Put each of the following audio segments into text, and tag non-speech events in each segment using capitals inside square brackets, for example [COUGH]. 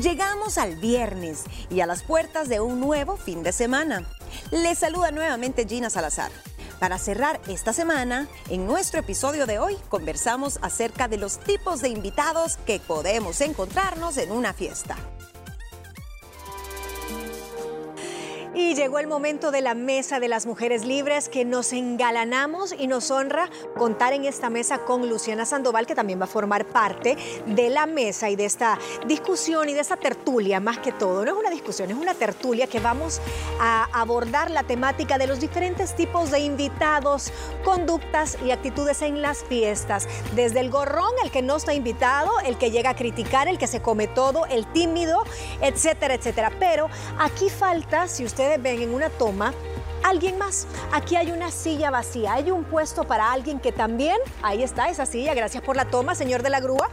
Llegamos al viernes y a las puertas de un nuevo fin de semana. Les saluda nuevamente Gina Salazar. Para cerrar esta semana, en nuestro episodio de hoy conversamos acerca de los tipos de invitados que podemos encontrarnos en una fiesta. Y llegó el momento de la mesa de las mujeres libres que nos engalanamos y nos honra contar en esta mesa con Luciana Sandoval, que también va a formar parte de la mesa y de esta discusión y de esta tertulia, más que todo. No es una discusión, es una tertulia que vamos a abordar la temática de los diferentes tipos de invitados, conductas y actitudes en las fiestas. Desde el gorrón, el que no está invitado, el que llega a criticar, el que se come todo, el tímido, etcétera, etcétera. Pero aquí falta, si usted ven en una toma, alguien más. Aquí hay una silla vacía, hay un puesto para alguien que también, ahí está esa silla, gracias por la toma, señor de la grúa.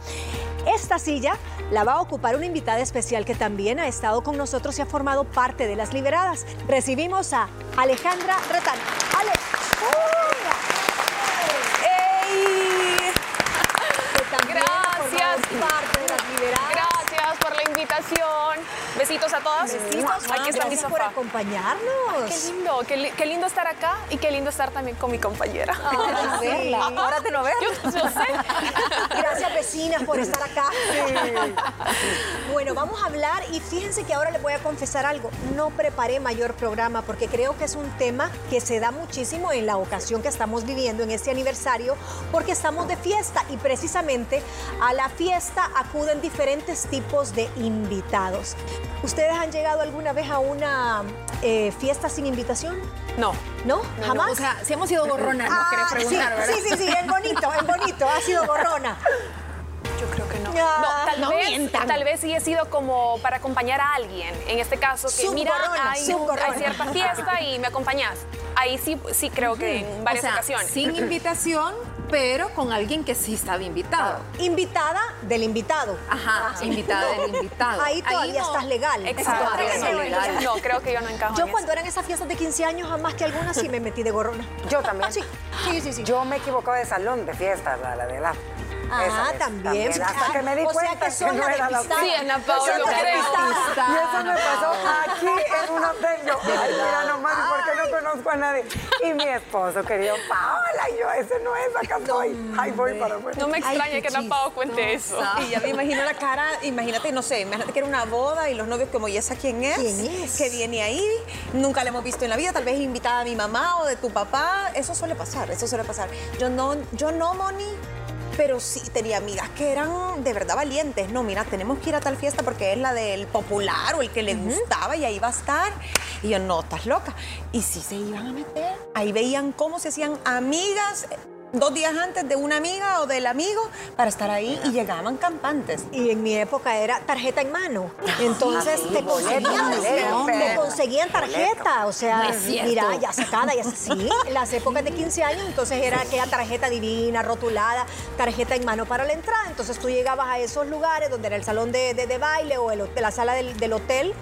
Esta silla la va a ocupar una invitada especial que también ha estado con nosotros y ha formado parte de las liberadas. Recibimos a Alejandra Retán. Ale. Gracias. parte de las liberadas. Gracias por la invitación. Besitos a todas. Besitos, Aquí está mi por acompañarnos. Qué lindo, qué, li- qué lindo estar acá y qué lindo estar también con mi compañera. Ah, [LAUGHS] sí. Ahora te lo veo. Yo, yo sé. [LAUGHS] Gracias vecinas por estar acá. Bueno, vamos a hablar y fíjense que ahora les voy a confesar algo. No preparé mayor programa porque creo que es un tema que se da muchísimo en la ocasión que estamos viviendo en este aniversario porque estamos de fiesta y precisamente a la fiesta acuden diferentes tipos de invitados. ¿Ustedes han llegado alguna vez a una eh, fiesta sin invitación? No. ¿No? ¿Jamás? O sea, si hemos sido gorronas, nos Ah, querés preguntar, sí, ¿verdad? sí, sí, sí, es bonito, es bonito, ha sido gorrona. Yo creo que no. Ah, no, tal no vez, mientan. tal vez sí he sido como para acompañar a alguien. En este caso, que mira, hay, cierta fiesta y me acompañas. Ahí sí, sí creo que en varias o sea, ocasiones. sin invitación, pero con alguien que sí estaba invitado. Invitada del invitado. Ajá, invitada del [LAUGHS] invitado. Ahí todavía no- estás legal. Exacto. No Sí, legal. No, creo que yo no encajo Yo en cuando eso. eran esas fiestas de 15 años, jamás que algunas sí me metí de gorrona. Yo también. Sí, sí, sí. sí. Yo me equivocaba de salón de fiestas, la, la de la. Ah, esa vez, también. Hasta que me di O sea cuenta que sos no era la. Sí, Ana Paula, creo. Y eso me pasó aquí en un hotel. Yo, ay, mira nomás, ¿y ¿por qué no conozco a nadie? Y mi esposo, querido, Paola, y yo, ese no es, acá estoy. Ay, voy para afuera. No me extraña que Ana Pao cuente eso. Y ya me imagino la cara, imagínate, no sé, imagínate que era una boda y los novios como, ¿y esa quién es? ¿Quién es? Que viene ahí, nunca la hemos visto en la vida, tal vez invitada a mi mamá o de tu papá, eso suele pasar, eso suele pasar. Yo no, yo no, Moni, pero sí tenía amigas que eran de verdad valientes. No, mira, tenemos que ir a tal fiesta porque es la del popular o el que le gustaba y ahí va a estar. Y yo, no, estás loca. Y sí se iban a meter. Ahí veían cómo se hacían amigas dos días antes de una amiga o del amigo para estar ahí y llegaban campantes. Y en mi época era tarjeta en mano. Entonces sí, te, boleto, conseguían, boleto, te pero- conseguían tarjeta. O sea, No mira, ya sacada, ya sí. En las épocas de 15 años, entonces era aquella tarjeta divina, rotulada, tarjeta en mano para la entrada. Entonces tú llegabas a esos lugares donde era el salón de, de- de baile o el, la sala del, del hotel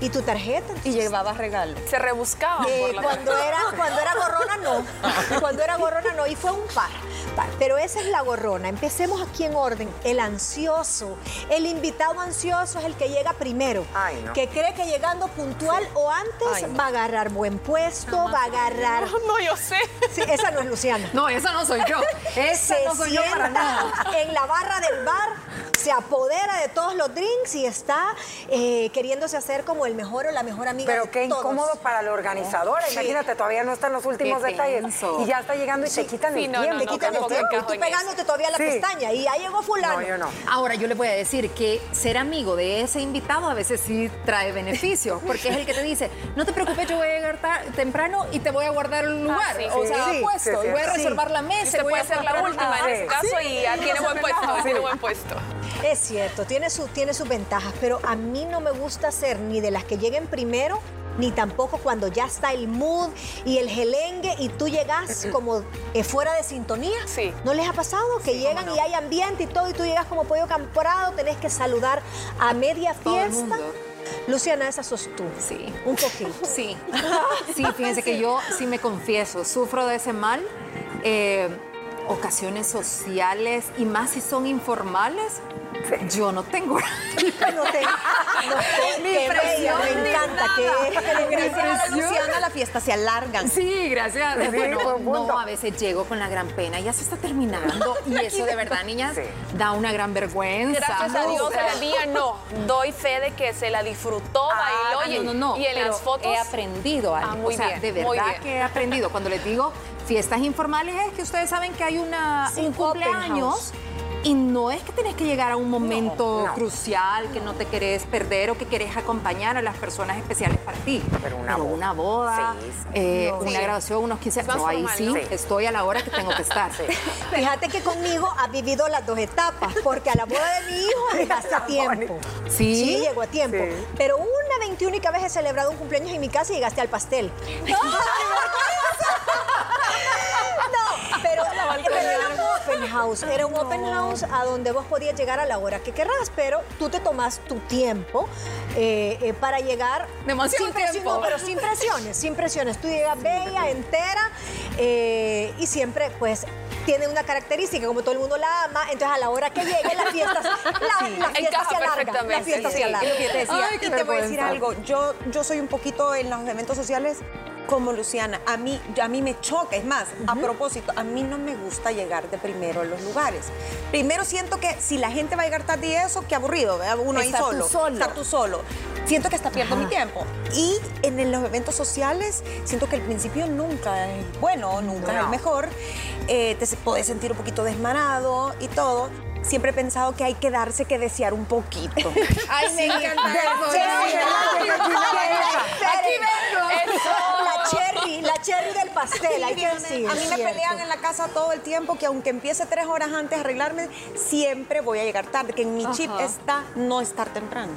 y tu tarjeta. Y llevabas regalos. Se rebuscaban Eh, cuando, era, cuando era gorrona, no. Cuando era gorrona, no. Y fue un par. par. Pero esa es la gorrona. Empecemos aquí en orden. El ansioso. El invitado ansioso es el que llega primero. Ay, no. Que cree que llegando puntual o antes Ay, no. va a agarrar buen puesto, va a agarrar. No, yo sé. Sí, esa no es Luciana. No, esa no soy yo. Esa Se no soy yo para nada. sienta en la barra del bar, se apodera de todos los drinks y está eh, queriéndose hacer como el mejor o la mejor amiga Pero de qué todos. incómodo para la organizadora. Sí. Imagínate, todavía no están los últimos Qué detalles. tenso. Y ya está llegando y te quitan Sí, el no, tiempo. Te no, quitan el tiempo y tú pegándote todavía la Sí. pestaña y ya llegó fulano. No, yo no. Ahora, yo le voy a decir que ser amigo de ese invitado a veces sí trae beneficios, porque es el que te dice, no te preocupes, yo voy a llegar temprano y te voy a guardar un lugar, sí, o sí, sea, sí, puesto, sí, y voy a sí. reservar la mesa. y voy puede a ser la última en Ah, ese caso y ya tiene buen puesto. Tiene buen puesto. Es cierto, tiene, su, tiene sus ventajas, pero a mí no me gusta ser ni de las que lleguen primero, ni tampoco cuando ya está el mood y el gelengue y tú llegas como eh, fuera de sintonía. Sí. ¿No les ha pasado que llegan y hay ambiente y todo y tú llegas como pollo camporado, tenés que saludar a media Todo el fiesta? mundo. Luciana, esa sos tú. Sí. Un poquito. Sí, [LAUGHS] sí, fíjense que yo sí me confieso, sufro de ese mal. eh, ocasiones sociales y más si son informales, Yo no tengo. [LAUGHS] No te, no te- Mi me ni encanta nada. [LAUGHS] que Gracias a Luciana, la fiesta se alargan. Sí, gracias. Sí, Bueno, no, a veces llego con la gran pena, ya se está terminando. Y [LAUGHS] eso de verdad, niñas, Sí. da una gran vergüenza. Gracias a No, Dios, el día no. Doy fe de que se la disfrutó, bailó y, Ah, no, no, no, y en las fotos. he aprendido algo. Ah, muy o sea, bien, de muy verdad bien. que he aprendido. Cuando les digo fiestas informales es que ustedes saben que hay una, Sí, un cumpleaños. Y no es que tenés que llegar a un momento no. crucial que no te querés perder o que querés acompañar a las personas especiales para ti. Pero una boda. una boda, Sí, sí. eh, No. una Sí. graduación, unos 15 Es más No, ahí sí, estoy a la hora que tengo que estar. [LAUGHS] Fíjate que conmigo has vivido las dos etapas, porque a la boda de mi hijo [LAUGHS] llegaste a tiempo. Sí. Sí, llegó a tiempo. Sí. Pero una veintiúnica vez he celebrado un cumpleaños en mi casa y llegaste al pastel. [LAUGHS] open house. Era un open house a donde vos podías llegar a la hora que querrás, pero tú te tomas tu tiempo eh, eh, para llegar. Demasiado sin presión, tiempo. no, pero sin presiones, sin presiones. Tú llegas bella, entera eh, y siempre, pues. Tiene una característica, como todo el mundo la ama, entonces a la hora que llegue la fiesta, la, la fiesta Encaja se alarga. La fiesta sí. se alarga. Qué y te voy a decir algo. Yo, yo soy un poquito en los eventos sociales como Luciana. A mí, a mí me choca. Es más, a propósito, a mí no me gusta llegar de primero a los lugares. Primero siento que si la gente va a llegar tarde y eso, qué aburrido. ¿verdad? Uno ahí solo. solo. Estar tú solo. Siento que hasta pierdo mi tiempo. Y en los eventos sociales, siento que el principio nunca es bueno, nunca es el mejor. Eh, te podés sentir un poquito desmarado y todo. Siempre he pensado que hay que darse que desear un poquito. [LAUGHS] Ay, me encanta. Sí, Aquí vengo. La cherry, la hay que decir. a mí me pelean en la casa todo el tiempo que aunque empiece tres horas antes a arreglarme, siempre voy a llegar tarde. Que en mi chip está no estar temprano.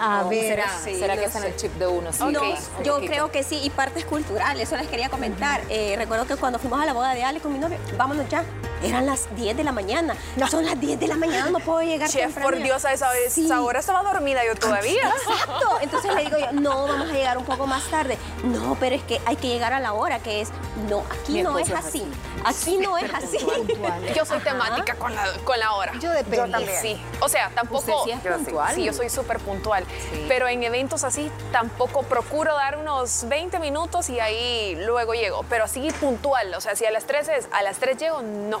A ver, ¿Será, sí, ¿será no que está en el chip de uno? Sí. No, Yo poquito. creo que sí, y partes culturales, eso les quería comentar. Eh, recuerdo que cuando fuimos a la boda de Ale con mi novio, vámonos ya, eran las 10 de la mañana. Son las 10 de la mañana, no puedo llegar Chef, temprano. por Dios, a esa, vez, Sí. esa hora estaba dormida yo todavía. Exacto. Entonces le digo yo, no, vamos a llegar un poco más tarde. No, pero es que hay que llegar a la hora, que es, no, aquí no es así. Aquí no es así. Yo soy temática con la, con la hora. yo depende. Yo también. Sí, o sea, tampoco... Sí es Yo puntual. Sí, yo soy súper puntual. Sí. Pero en eventos así tampoco procuro dar unos 20 minutos y ahí luego llego. Pero así puntual. O sea, si a las 3 es, a las 3 llego, no.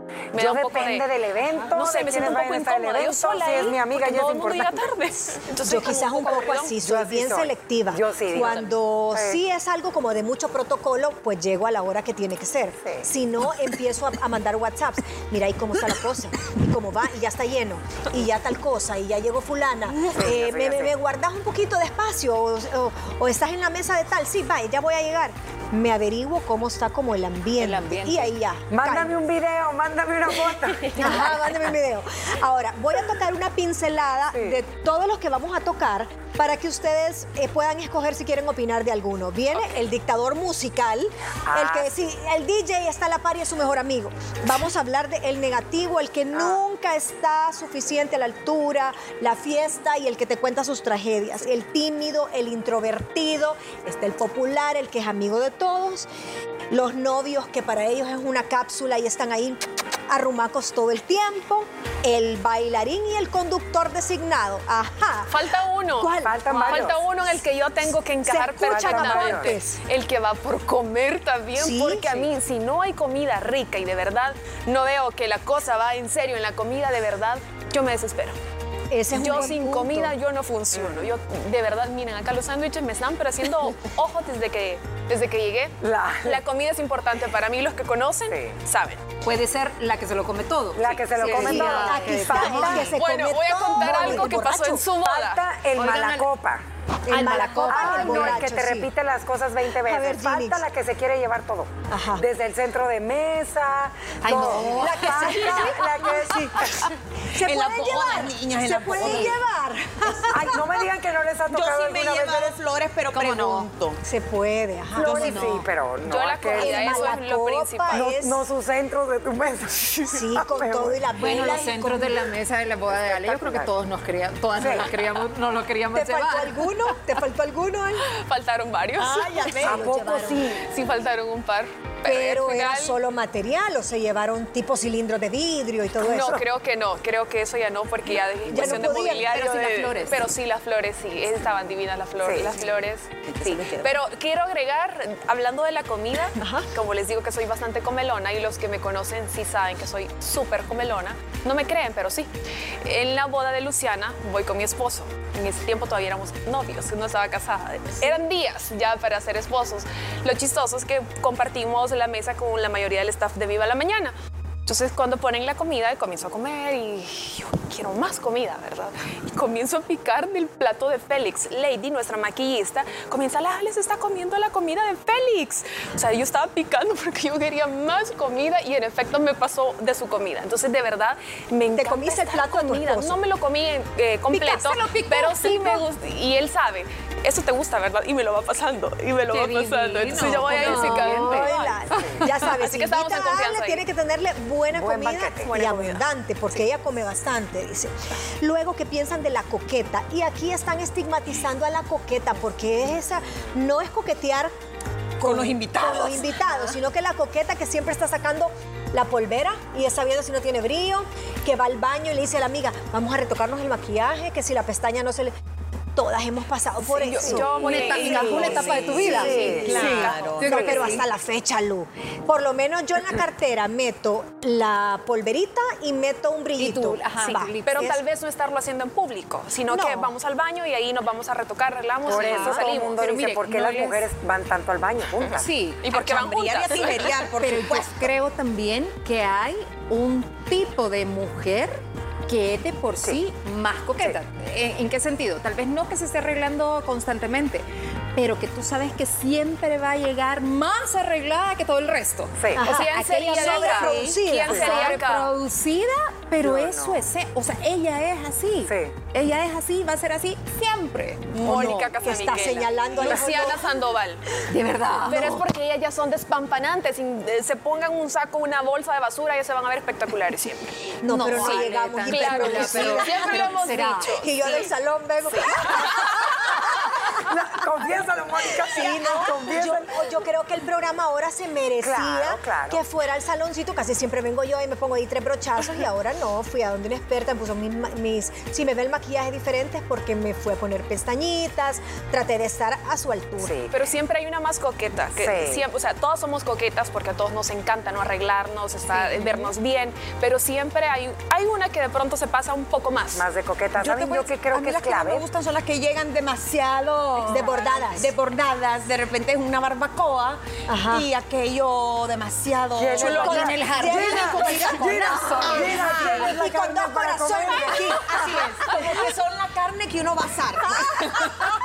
Me Yo da un poco depende de- del evento, No sé, de me siento un poco incómoda. Yo evento, sola si es mi amiga, es todo el mundo llega tarde. Entonces, Yo quizás un poco así, Yo soy bien soy. selectiva. Yo sí, digo. Cuando Sí. sí es algo como de mucho protocolo, pues llego a la hora que tiene que ser. Sí. Si no, empiezo a, a mandar WhatsApps. Mira ahí cómo está la cosa, y cómo va, y ya está lleno, y ya tal cosa, y ya llegó fulana. Eh, sí, me, me- sí. me guardas un poquito de espacio, o, o- o estás en la mesa de tal, sí, va, ya voy a llegar. Me averiguo cómo está como el ambiente. El ambiente. Y ahí ya. Mándame un video, mándame una foto. [LAUGHS] Ajá, mándame un video. Ahora, voy a tocar una pincelada Sí. de todos los que vamos a tocar para que ustedes eh, puedan escoger si quieren opinar de alguno. Viene el dictador musical, el Ah. que sí, el DJ está a la par y es su mejor amigo. Vamos a hablar del negativo, el Ah. que nunca está suficiente a la altura, la fiesta y el que te cuenta sus tragedias. El tímido, el introvertido, está el popular, el que es amigo de todos. Los novios que para ellos es una cápsula y están ahí arrumacos todo el tiempo. El bailarín y el conductor designado. Ajá. Falta uno. ¿Cuál? Faltan Falta uno en el que yo tengo que encajar perfectamente. El que va por comer también, Sí, porque a mí, si no hay comida rica y de verdad no veo que la cosa va en serio en la comida de verdad, yo me desespero. Ese es un yo sin punto. comida yo no funciono. Yo de verdad, miren, acá los sándwiches me están pero haciendo [LAUGHS] ojos desde que desde que llegué. La- comida es importante para mí, los que conocen Sí. saben. Puede ser la que se lo come todo. La que se lo Sí, come sí, todo. la Aquí que- el que se Bueno, come voy a contar todo, algo que pasó en su boda. Falta el Oigan, malacopa. El malacopa, Ay, el no, el borracho, que te sí. repite las cosas 20 veces. ver, Falta Ginix. la que se quiere llevar todo. Ajá. Desde el centro de mesa. Ay, todo. no. La que falta, la que [LAUGHS] sí. Se pueden boda, llevar. niñas, se boda. llevar. Ay, no me digan que no les ha Yo tocado sí me he vez llevado ver flores, pero ¿Cómo no? pregunto. Se puede, ajá. flores, no. sí, pero no. Yo la comida, El eso es lo malacopa principal. no, es- no sus centros de tu mesa. Sí, [LAUGHS] con Me todo y la Bueno, los centros de la mesa de la boda de Ale, yo creo que todos nos queríamos, todas nos queríamos, lo queríamos ¿Te faltó llevar. alguno? ¿Te faltó alguno? Faltaron varios. Ah, ya. ¿A poco sí? Sí, faltaron un par. Pero al era final- solo material, o se llevaron tipo cilindros de vidrio y todo No, eso. creo que no, creo que eso ya no, porque ya de no cuestión de mobiliario. pero sí las flores. Pero sí las flores, sí, estaban divinas las flores. Sí. Las flores, sí. Pero quiero agregar, hablando de la comida, como les digo que soy bastante comelona y los que me conocen sí saben que soy súper comelona. No me creen, pero sí. En la boda de Luciana voy con mi esposo. En ese tiempo todavía éramos novios, no estaba casada. Eran días ya para ser esposos. Lo chistoso es que compartimos la mesa con la mayoría del staff de Viva la Mañana. Entonces, cuando ponen la comida, comienzo a comer y yo quiero más comida, ¿verdad? Y comienzo a picar del plato de Félix. Lady, nuestra maquillista, comienza, la Ale se está comiendo la comida de Félix. O sea, yo estaba picando [LAUGHS] porque yo quería más comida y en efecto me pasó de su comida. Entonces, de verdad, me encanta comiste el esta plato comida. No me lo comí eh, completo, picó, pero sí me gusta. Y él sabe, eso te gusta, ¿verdad? Y me lo va pasando, y me lo Qué va pasando. Entonces, divino, yo voy a ir no. Ya [LAUGHS] sabes, Así que estamos en a confianza ahí. tiene que tenerle buena Buen comida banquete. y Buena comida. abundante, porque ella come bastante, dice. Luego, ¿qué piensan de la coqueta? Y aquí están estigmatizando a la coqueta, porque esa no es coquetear Con los invitados. con los invitados, sino que la coqueta que siempre está sacando la polvera y está viendo si no tiene brillo, que va al baño y le dice a la amiga, vamos a retocarnos el maquillaje, que si la pestaña no se le... Todas hemos pasado por yo- eso. yo voy Una etapa, Sí, una etapa de tu vida. sí, claro. Yo No, pero sí. hasta la fecha, Lu. Por lo menos yo en la cartera meto la polverita y meto un brillito. tú, ajá, Va. Pero es- tal vez no estarlo haciendo en público, sino No. que vamos al baño y ahí nos vamos a retocar, arreglamos Por y eso todo el salimos. mundo Pero dice, mire, ¿por qué no las les- mujeres van tanto al baño juntas? Sí. ¿Y por qué van Chambriar y a juntas? [LAUGHS] por Pero yo supuesto. creo también que hay un tipo de mujer que es de por sí, más coqueta. ¿En, en qué sentido? Tal vez no que se esté arreglando constantemente, pero que tú sabes que siempre va a llegar más arreglada que todo el resto. Sí. Ajá, ¿Quién aquella sería acá? sobreproducida. Pero Yo eso no. es, o sea, ella es así. Sí. Ella es así, va a ser así siempre. ¿o Mónica no? Casamiquela. está señalando a la Luciana. Sandoval. De verdad. Pero es porque ellas ya son despampanantes. eh, se pongan un saco, una bolsa de basura, ellas se van a ver espectaculares siempre. No, No, pero no sí, llegamos Claro, pero siempre lo hemos será. dicho. Y yo del salón vengo. No, confiésalo, Mónica. Sí, no, yo, Confiésalo. yo creo que el programa ahora se merecía Claro, claro. que fuera al saloncito. Casi siempre vengo yo y me pongo ahí tres brochazos y ahora no. Fui a donde una experta, me puso mis, Si me ve el maquillaje diferente es porque me fue a poner pestañitas, traté de estar a su altura. Sí. Pero siempre hay una más coqueta. Que Sí. siempre, o sea, todas somos coquetas porque a todos nos encanta no arreglarnos, estar- vernos bien. Pero siempre hay, hay una que de pronto se pasa un poco más. Más de coqueta. te ¿Saben yo que creo a mí que es las que no me gustan son las que llegan demasiado Desbordadas. desbordadas. De repente es una barbacoa Ajá. y aquello demasiado con Con el jardín. lleno con el Y con dos corazones aquí. Así es. Como que son la carne que uno va a asar. [LAUGHS]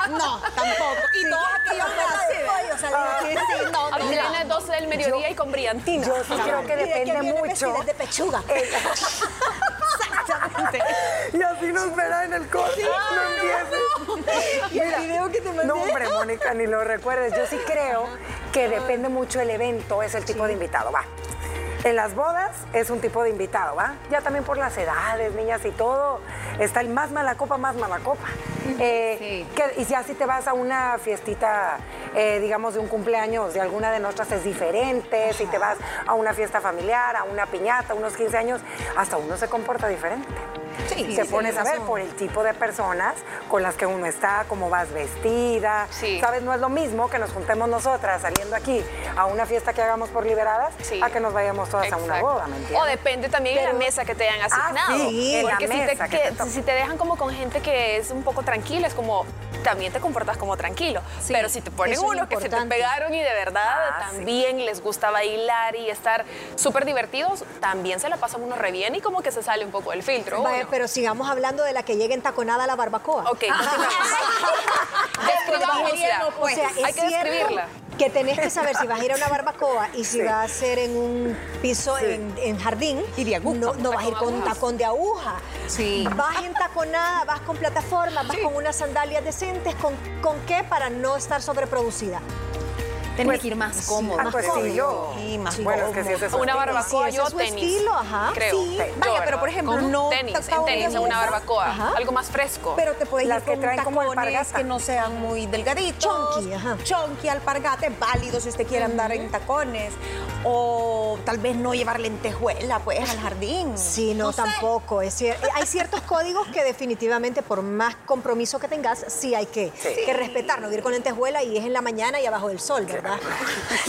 No, tampoco. Y todos aquellos pedazos. Sí, sí, no, A no, plenas 12 del mediodía y con brillantina. Yo sí creo que ¿Y depende mucho. de pechuga. Y así nos verá en el corte. No empieces. ¿Y el video que te mandé? No, hombre, Mónica, ni lo recuerdes. Yo sí creo que depende mucho el evento, es el tipo de invitado, va. En las bodas es un tipo de invitado, ¿va? Ya también por las edades, niñas y todo, está el más mala copa, más mala copa. Eh, Sí. que- y ya si te vas a una fiestita, eh, digamos, de un cumpleaños de alguna de nuestras es diferente, si te vas a una fiesta familiar, a una piñata, unos 15 años, hasta uno se comporta diferente. Sí, te sí, pones a ver por el tipo de personas con las que uno está, cómo vas vestida. Sí. ¿Sabes? No es lo mismo que nos juntemos nosotras saliendo aquí a una fiesta que hagamos por liberadas a que nos vayamos todas a una boda, ¿me entiendes? O depende también de la mesa que te hayan asignado. Ah, sí, Porque si, mesa te, que te si te dejan como con gente que es un poco tranquila, es como también te comportas como tranquilo. Sí, Pero si te ponen uno que se te pegaron y de verdad Ah, sí. también les gusta bailar y estar súper divertidos, también se la pasan uno re bien y como que se sale un poco del filtro. Vaya, pero sigamos hablando de la que llega entaconada a la barbacoa. Ok. [LAUGHS] Describámosla. O sea, Hay es que cierto describirla. que tenés que saber si vas a ir a una barbacoa y si Sí. va a ser en un piso en, en jardín. Y de aguja. No, no vas a ir con un tacón de aguja. Sí. Vas entaconada, vas con plataforma, vas con unas sandalias decentes. ¿Con, ¿Con qué? Para no estar sobreproducida. Tenés que ir más cómodo. Ah, más pues sí, cómodo. yo. Y más Bueno, es que si es Una barbacoa, Sí, yo tenis. estilo, ajá. Creo. Sí, Yo, vaya, pero por ejemplo, ¿Cómo? no Tenis, en tenis, en una barbacoa. Ajá. Algo más fresco. Pero te puedes Las ir que con traen como tacones alpargata. que no sean muy delgaditos. Chonky, ajá. Chonky, alpargata, es válido si usted quiere andar en tacones. O tal vez no llevar lentejuela, pues, al jardín. Sí, no, tampoco. Es cier- hay ciertos códigos que definitivamente, por más compromiso que tengas, sí hay que, que respetar. No ir con lentejuela y es en la mañana y abajo del sol, ¿verdad?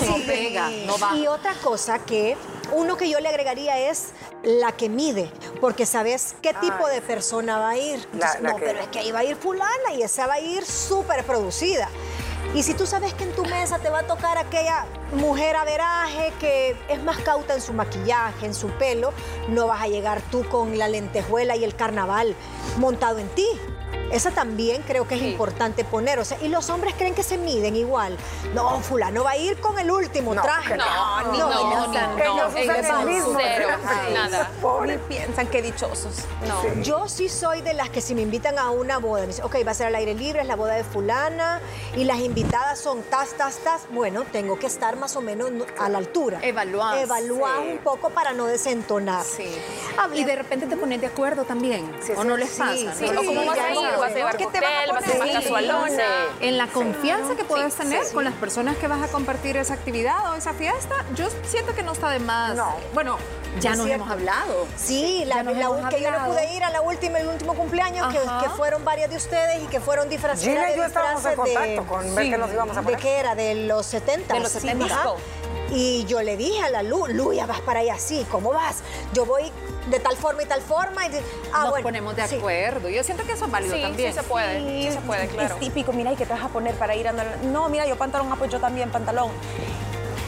No pega, no va. Y otra cosa que uno que yo le agregaría es la que mide, porque sabes qué tipo de persona va a ir. Entonces, la no, que- pero es que ahí va a ir fulana y esa va a ir súper producida. Y si tú sabes que en tu mesa te va a tocar aquella mujer averaje que es más cauta en su maquillaje, en su pelo, no vas a llegar tú con la lentejuela y el carnaval montado en ti. Esa también creo que es importante poner. O sea, y los hombres creen que se miden igual. No, fulano va a ir con el último No, traje. No, ni no, no, no, ni no. Pobre. Piensan que dichosos. No. Yo sí soy de las que si me invitan a una boda, me dicen, ok, va a ser al aire libre, es la boda de fulana, y las invitadas son tas, tas, tas, bueno, tengo que estar más o menos no- a la altura. Evaluar, Evaluar sí. un poco para no desentonar. Sí. Y de repente te pones de acuerdo también. Sí, ¿O sí, no les sí, pasa? sí, ¿no? o cómo vas a llevar ¿Qué te vas a cóctel, vas a poner? casualona. En la confianza que puedes Sí, tener sí. con las personas que vas a compartir esa actividad o esa fiesta, yo siento que no está de más. No. Bueno, ya nos hemos hablado. Sí, la, la- hemos que yo no pude ir a la última, el último cumpleaños, que, que fueron varias de ustedes y que fueron disfrazadas. Gina y de yo estábamos en disfraces de- contacto con ver qué nos íbamos a ¿De poner. qué era? De los 70. De los 70. Y yo le dije a la Lu, Lu, ya vas para allá, sí, ¿cómo vas? Yo voy de tal forma y tal forma. Y, ah, nos bueno, ponemos de sí. acuerdo. Yo siento que eso es válido Sí, también. sí se puede, sí se puede, claro. Es típico, mira, ¿y qué te vas a poner para ir a andar? No, mira, yo pantalón, ah, pues yo también pantalón.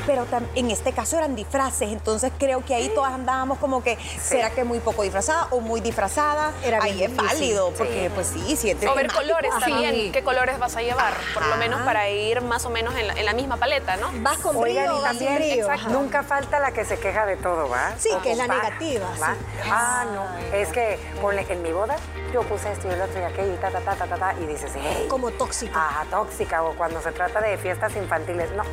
Pero en este caso eran disfraces, entonces creo que ahí todas andábamos como que, ¿será que muy poco disfrazada o muy disfrazada? Era ahí bien es válido, porque pues sí, si es O ver colores también. ¿Qué colores vas a llevar? Por lo menos para ir más o menos en la, en la misma paleta, ¿no? ¿Vas con Oigan, brillo o y también Ajá. nunca falta la que se queja de todo, ¿va? Sí, que es la Va, negativa, va. sí. Ah, no, es que ponle en mi boda yo puse esto y el otro y aquello y ta, ta, ta, ta, ta, ta, y dices, hey. Como tóxica. Ajá, tóxica, o cuando se trata de fiestas infantiles, no.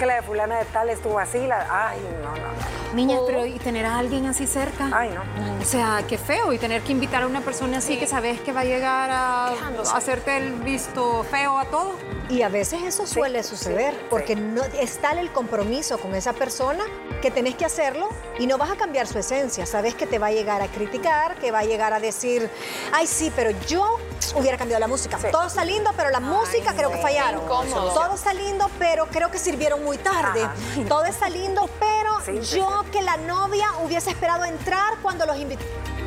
Que la de fulana de tal estuvo así, la, ay, no, no, no. Niñas, pero y tener a alguien así cerca. Ay, no. O sea, qué feo. Y tener que invitar a una persona así que sabes que va a llegar a hacerte el visto feo a todo. Y a veces eso suele suceder, sí. porque no es tal el compromiso con esa persona que tenés que hacerlo y no vas a cambiar su esencia. Sabes que te va a llegar a criticar, que va a llegar a decir, ay sí, pero yo hubiera cambiado la música. Sí. Todo está lindo, pero la música creo que fallaron. incómodo. Todo está lindo, pero creo que sirvieron muy tarde. Ajá. Todo está lindo, pero Sí, yo que la novia hubiese esperado entrar cuando los invité.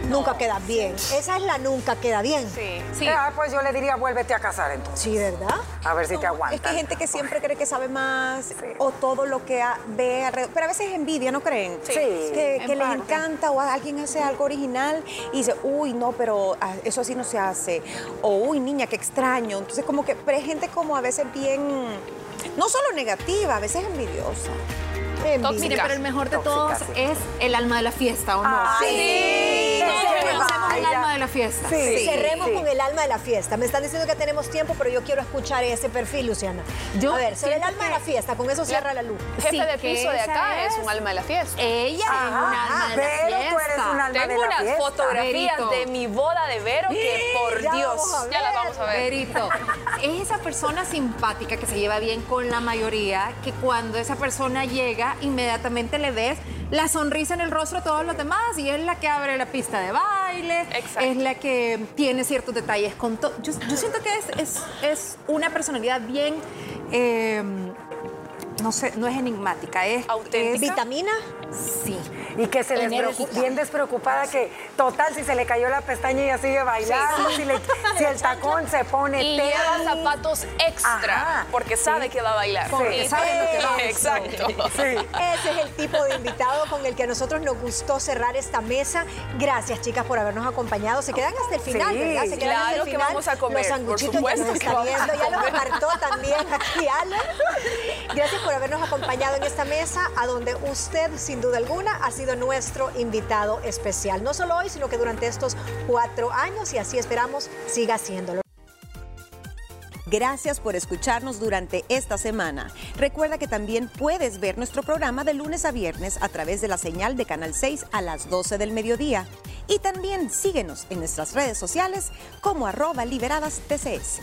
Nunca queda bien. Esa es la nunca queda bien. Sí. Sí. Ah, pues yo le diría, vuélvete a casar entonces. Sí, ¿verdad? A ver si te aguantas. Es que hay gente que siempre cree que sabe más o todo lo que ve alrededor. Pero a veces es envidia, ¿no creen? Sí. Que, en que les encanta o alguien hace algo original y dice, uy, no, pero ah, eso así no se hace. O, uy, niña, qué extraño. Entonces, como que, pero hay gente como a veces bien, no solo negativa, a veces envidiosa. Envidia. Mire, pero el mejor de Tóxica, todos sí. es el alma de la fiesta, ¿o no? Ah, sí. sí. Conocemos el alma de la fiesta. Sí. Cerremos sí. con el alma de la fiesta. Me están diciendo que tenemos tiempo, pero yo quiero escuchar ese perfil, Luciana. Yo a ver, sobre el alma de la fiesta, con eso cierra la luz. Jefe Sí, de piso de acá es es- un alma de la fiesta. Ella Ajá, es un alma de la pero fiesta. tú eres un alma de Tengo la unas fiesta. fotografías Verito. de mi boda de Vero que, [GASPS] por Ya Dios, ya las vamos a ver. Verito, es esa persona simpática que se lleva bien con la mayoría, que cuando esa persona llega, inmediatamente le ves la sonrisa en el rostro a todos los demás y es la que abre la pista de baile, Exacto. es la que tiene ciertos detalles con todo. Yo, yo siento que es, es, es una personalidad bien, eh, no sé, no es enigmática, es... Auténtica. es- ¿Vitamina? sí. Y que se despreocu- bien despreocupada que, total, si se le cayó la pestaña ella sigue bailando, si, le- si el tacón se pone Y tenis. lleva zapatos extra Ajá, porque sabe que va a bailar. Porque Sí. sabe lo que va. Exacto. Sí. Ese es el tipo de invitado con el que a nosotros nos gustó cerrar esta mesa. Gracias, chicas, por habernos acompañado. Se quedan hasta el final, Sí, ¿verdad? Se quedan hasta claro el que final. vamos a comer, Los sanguchitos por ya supuesto nos que está vamos a viendo. Ya los apartó también aquí, Ale. Gracias por habernos acompañado en esta mesa, a donde usted, sin duda alguna, ha sido nuestro invitado especial. No solo hoy, sino que durante estos cuatro años, y así esperamos siga haciéndolo. Gracias por escucharnos durante esta semana. Recuerda que también puedes ver nuestro programa de lunes a viernes a través de la señal de Canal 6 a las 12 del mediodía. Y también síguenos en nuestras redes sociales como arroba liberadas TCS.